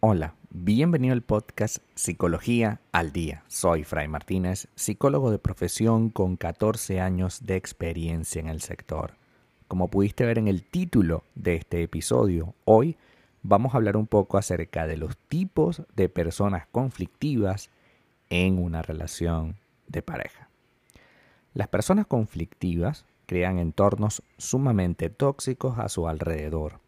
Hola, bienvenido al podcast Psicología al Día. Soy Fray Martínez, psicólogo de profesión con 14 años de experiencia en el sector. Como pudiste ver en el título de este episodio, hoy vamos a hablar un poco acerca de los tipos de personas conflictivas en una relación de pareja. Las personas conflictivas crean entornos sumamente tóxicos a su alrededor.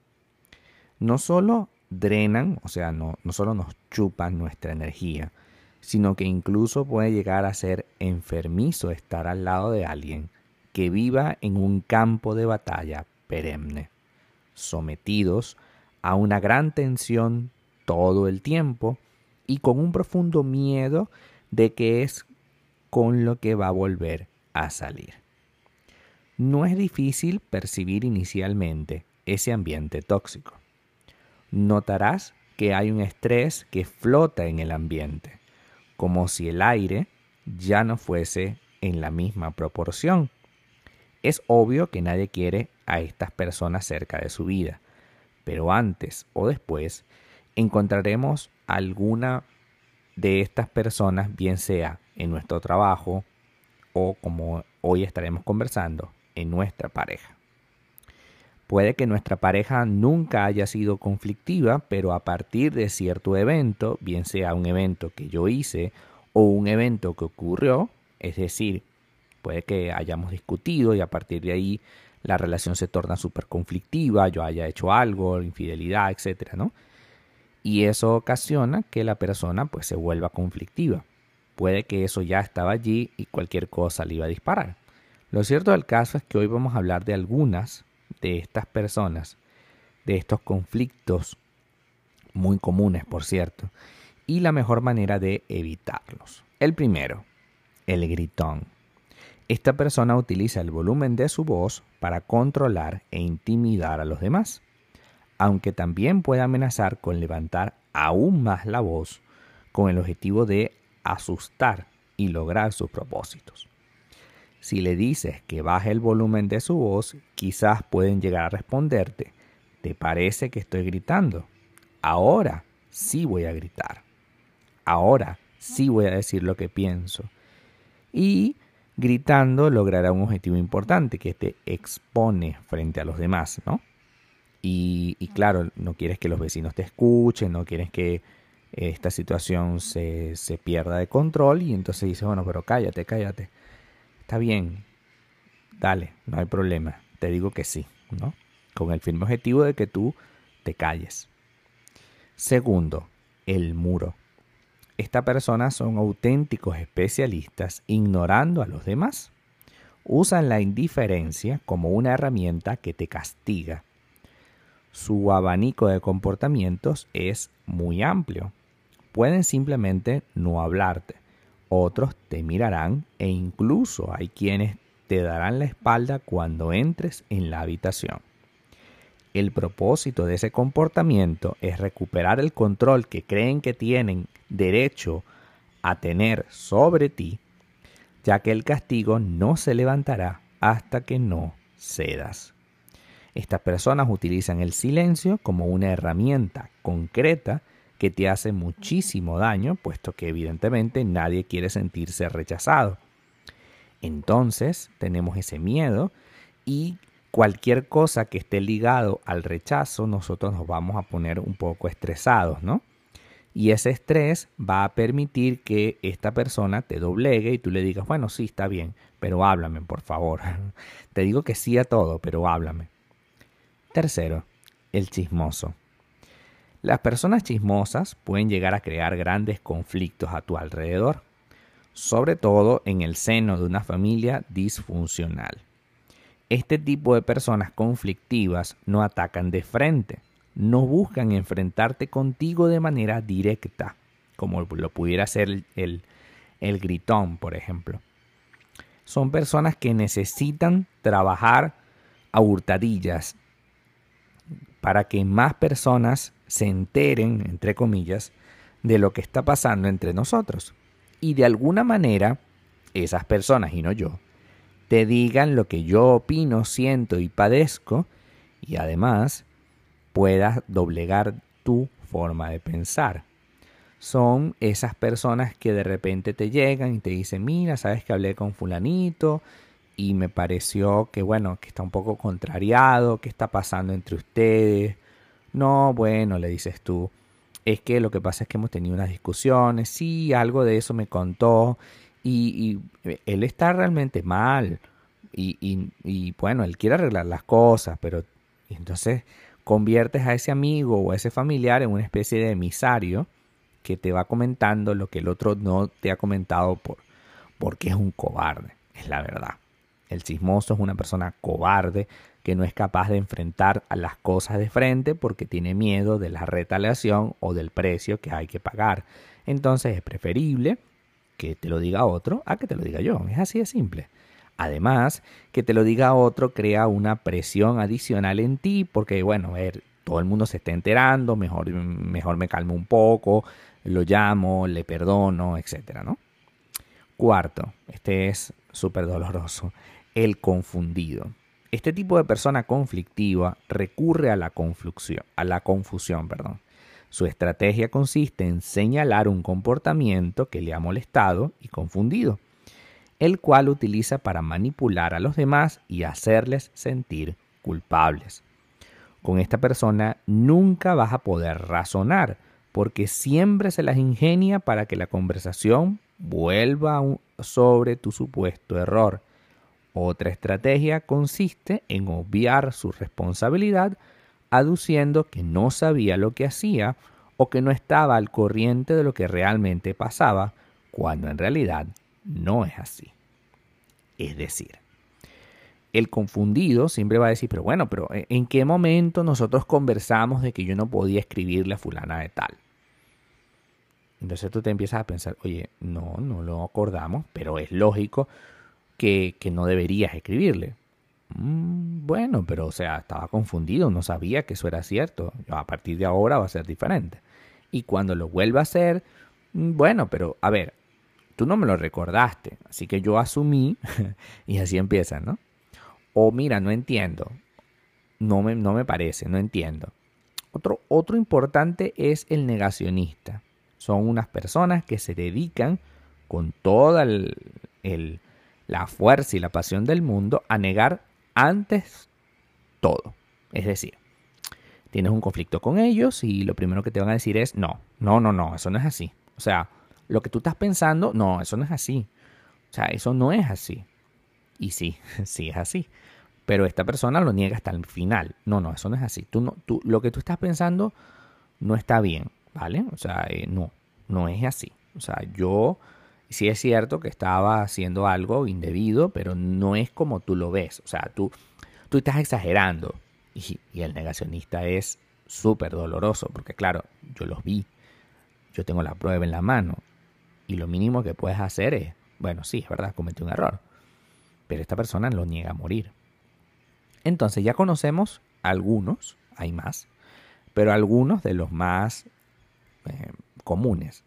No solo drenan, o sea, no, solo nos chupan nuestra energía, sino que incluso puede llegar a ser enfermizo estar al lado de alguien que viva en un campo de batalla perenne, sometidos a una gran tensión todo el tiempo y con un profundo miedo de que es con lo que va a volver a salir. No es difícil percibir inicialmente ese ambiente tóxico notarás que hay un estrés que flota en el ambiente, como si el aire ya no fuese en la misma proporción. Es obvio que nadie quiere a estas personas cerca de su vida, pero antes o después encontraremos alguna de estas personas, bien sea en nuestro trabajo o como hoy estaremos conversando, en nuestra pareja. Puede que nuestra pareja nunca haya sido conflictiva, pero a partir de cierto evento, bien sea un evento que yo hice o un evento que ocurrió, es decir, puede que hayamos discutido y a partir de ahí la relación se torna súper conflictiva, yo haya hecho algo, infidelidad, etcétera, ¿no? Y eso ocasiona que la persona pues se vuelva conflictiva. Puede que eso ya estaba allí y cualquier cosa le iba a disparar. Lo cierto del caso es que hoy vamos a hablar de algunas de estas personas, de estos conflictos muy comunes, por cierto, y la mejor manera de evitarlos. El primero, el gritón. Esta persona utiliza el volumen de su voz para controlar e intimidar a los demás, aunque también puede amenazar con levantar aún más la voz con el objetivo de asustar y lograr sus propósitos. Si le dices que baje el volumen de su voz, quizás pueden llegar a responderte, ¿te parece que estoy gritando? Ahora sí voy a gritar. Ahora sí voy a decir lo que pienso. Y gritando logrará un objetivo importante, que te expone frente a los demás, ¿no? Y, claro, no quieres que los vecinos te escuchen, no quieres que esta situación se, se pierda de control y entonces dices, bueno, pero cállate, cállate. Está bien, dale, no hay problema. Te digo que sí, ¿no? Con el firme objetivo de que tú te calles. Segundo, el muro. Estas personas son auténticos especialistas ignorando a los demás. Usan la indiferencia como una herramienta que te castiga. Su abanico de comportamientos es muy amplio. Pueden simplemente no hablarte otros te mirarán e incluso hay quienes te darán la espalda cuando entres en la habitación. El propósito de ese comportamiento es recuperar el control que creen que tienen derecho a tener sobre ti, ya que el castigo no se levantará hasta que no cedas. Estas personas utilizan el silencio como una herramienta concreta que te hace muchísimo daño, puesto que evidentemente nadie quiere sentirse rechazado. Entonces tenemos ese miedo y cualquier cosa que esté ligado al rechazo, nosotros nos vamos a poner un poco estresados, ¿no? Y ese estrés va a permitir que esta persona te doblegue y tú le digas, bueno, sí, está bien, pero háblame, por favor. te digo que sí a todo, pero háblame. Tercero, el chismoso. Las personas chismosas pueden llegar a crear grandes conflictos a tu alrededor, sobre todo en el seno de una familia disfuncional. Este tipo de personas conflictivas no atacan de frente, no buscan enfrentarte contigo de manera directa, como lo pudiera hacer el, el, gritón, por ejemplo. Son personas que necesitan trabajar a hurtadillas para que más personas se enteren, entre comillas, de lo que está pasando entre nosotros. Y de alguna manera, esas personas, y no yo, te digan lo que yo opino, siento y padezco y además puedas doblegar tu forma de pensar. Son esas personas que de repente te llegan y te dicen, mira, sabes que hablé con fulanito y me pareció que, bueno, que está un poco contrariado, ¿qué está pasando entre ustedes? No, bueno, le dices tú, es que lo que pasa es que hemos tenido unas discusiones, sí, algo de eso me contó. Y, él está realmente mal. Y, y, bueno, él quiere arreglar las cosas, pero entonces conviertes a ese amigo o a ese familiar en una especie de emisario que te va comentando lo que el otro no te ha comentado por, porque es un cobarde, es la verdad. El chismoso es una persona cobarde que no es capaz de enfrentar a las cosas de frente porque tiene miedo de la retaliación o del precio que hay que pagar. Entonces es preferible que te lo diga otro a que te lo diga yo. Es así de simple. Además, que te lo diga otro crea una presión adicional en ti porque, bueno, ver, todo el mundo se está enterando, mejor, mejor me calmo un poco, lo llamo, le perdono, etcétera, ¿no? Cuarto, este es súper doloroso, el confundido. Este tipo de persona conflictiva recurre a la, a la confusión. Perdón. Su estrategia consiste en señalar un comportamiento que le ha molestado y confundido, el cual utiliza para manipular a los demás y hacerles sentir culpables. Con esta persona nunca vas a poder razonar, porque siempre se las ingenia para que la conversación vuelva sobre tu supuesto error otra estrategia consiste en obviar su responsabilidad aduciendo que no sabía lo que hacía o que no estaba al corriente de lo que realmente pasaba, cuando en realidad no es así. Es decir, el confundido siempre va a decir, pero bueno, pero eh, ¿en qué momento nosotros conversamos de que yo no podía escribirle a fulana de tal? Entonces tú te empiezas a pensar, oye, no, no lo acordamos, pero es lógico que, no deberías escribirle. Mm, bueno, pero o sea, estaba confundido, no sabía que eso era cierto. A partir de ahora va a ser diferente. Y cuando lo vuelva a hacer, mm, bueno, pero a ver, tú no me lo recordaste, así que yo asumí y así empieza, ¿no? O mira, no entiendo, no me, no me parece, no entiendo. Otro, otro importante es el negacionista. Son unas personas que se dedican con toda el, la fuerza y la pasión del mundo a negar antes todo. Es decir, tienes un conflicto con ellos y lo primero que te van a decir es, no, no, no, no, eso no es así. O sea, lo que tú estás pensando, no, eso no es así. O sea, eso no es así. Y sí, sí es así. Pero esta persona lo niega hasta el final. No, no, eso no es así. Tú no, tú, lo que tú estás pensando no está bien, ¿vale? O sea, eh, no, no es así. O sea, yo sí es cierto que estaba haciendo algo indebido, pero no es como tú lo ves. O sea, tú, tú estás exagerando. Y, el negacionista es súper doloroso, porque claro, yo los vi, yo tengo la prueba en la mano, y lo mínimo que puedes hacer es, bueno, sí, es verdad, cometí un error, pero esta persona lo niega a morir. Entonces ya conocemos algunos, hay más, pero algunos de los más eh, comunes.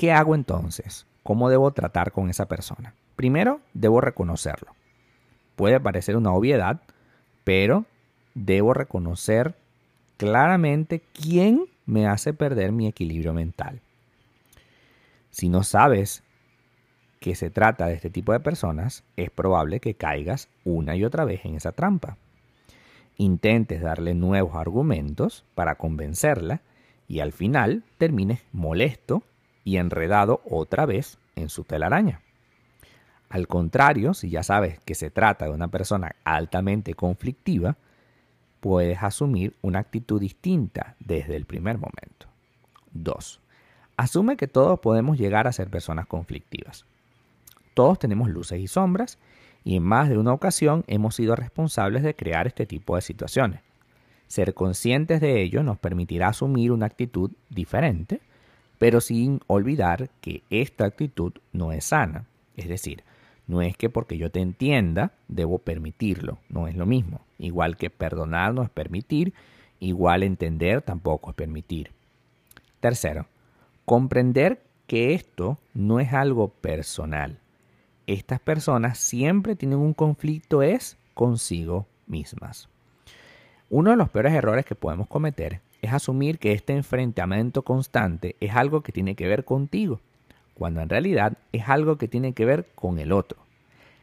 ¿Qué hago entonces? ¿Cómo debo tratar con esa persona? Primero, debo reconocerlo. Puede parecer una obviedad, pero debo reconocer claramente quién me hace perder mi equilibrio mental. Si no sabes que se trata de este tipo de personas, es probable que caigas una y otra vez en esa trampa. Intentes darle nuevos argumentos para convencerla y al final termines molesto y enredado otra vez en su telaraña. Al contrario, si ya sabes que se trata de una persona altamente conflictiva, puedes asumir una actitud distinta desde el primer momento. 2. Asume que todos podemos llegar a ser personas conflictivas. Todos tenemos luces y sombras y en más de una ocasión hemos sido responsables de crear este tipo de situaciones. Ser conscientes de ello nos permitirá asumir una actitud diferente pero sin olvidar que esta actitud no es sana. Es decir, no es que porque yo te entienda debo permitirlo, no es lo mismo. Igual que perdonar no es permitir, igual entender tampoco es permitir. Tercero, comprender que esto no es algo personal, estas personas siempre tienen un conflicto es consigo mismas. Uno de los peores errores que podemos cometer es asumir que este enfrentamiento constante es algo que tiene que ver contigo, cuando en realidad es algo que tiene que ver con el otro.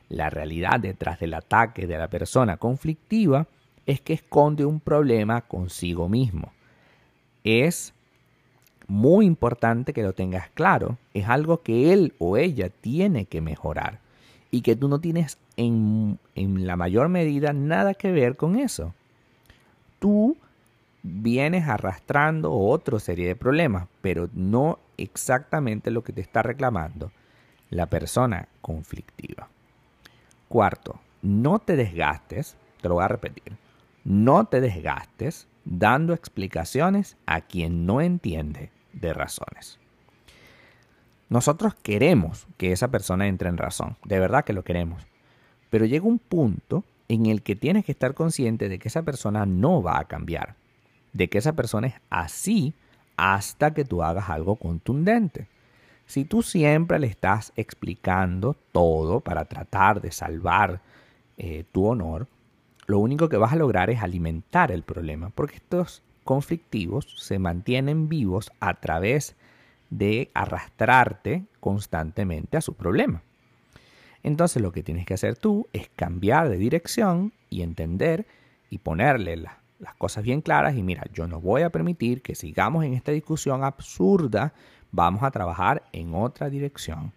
La realidad detrás del ataque de la persona conflictiva es que esconde un problema consigo mismo. Es muy importante que lo tengas claro. Es algo que él o ella tiene que mejorar y que tú no tienes en, en la mayor medida nada que ver con eso. Tú vienes arrastrando otra serie de problemas, pero no exactamente lo que te está reclamando la persona conflictiva. Cuarto, no te desgastes, te lo voy a repetir, no te desgastes dando explicaciones a quien no entiende de razones. Nosotros queremos que esa persona entre en razón, de verdad que lo queremos, pero llega un punto en el que tienes que estar consciente de que esa persona no va a cambiar de que esa persona es así hasta que tú hagas algo contundente. Si tú siempre le estás explicando todo para tratar de salvar eh, tu honor, lo único que vas a lograr es alimentar el problema, porque estos conflictivos se mantienen vivos a través de arrastrarte constantemente a su problema. Entonces lo que tienes que hacer tú es cambiar de dirección y entender y ponerle la, las cosas bien claras y mira, yo no voy a permitir que sigamos en esta discusión absurda, vamos a trabajar en otra dirección.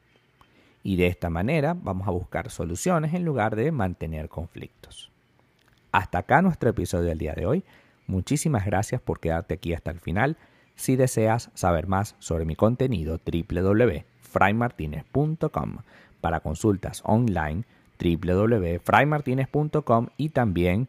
Y de esta manera vamos a buscar soluciones en lugar de mantener conflictos. Hasta acá nuestro episodio del día de hoy. Muchísimas gracias por quedarte aquí hasta el final. Si deseas saber más sobre mi contenido, www.fraymartinez.com. Para consultas online, www.fraymartinez.com y también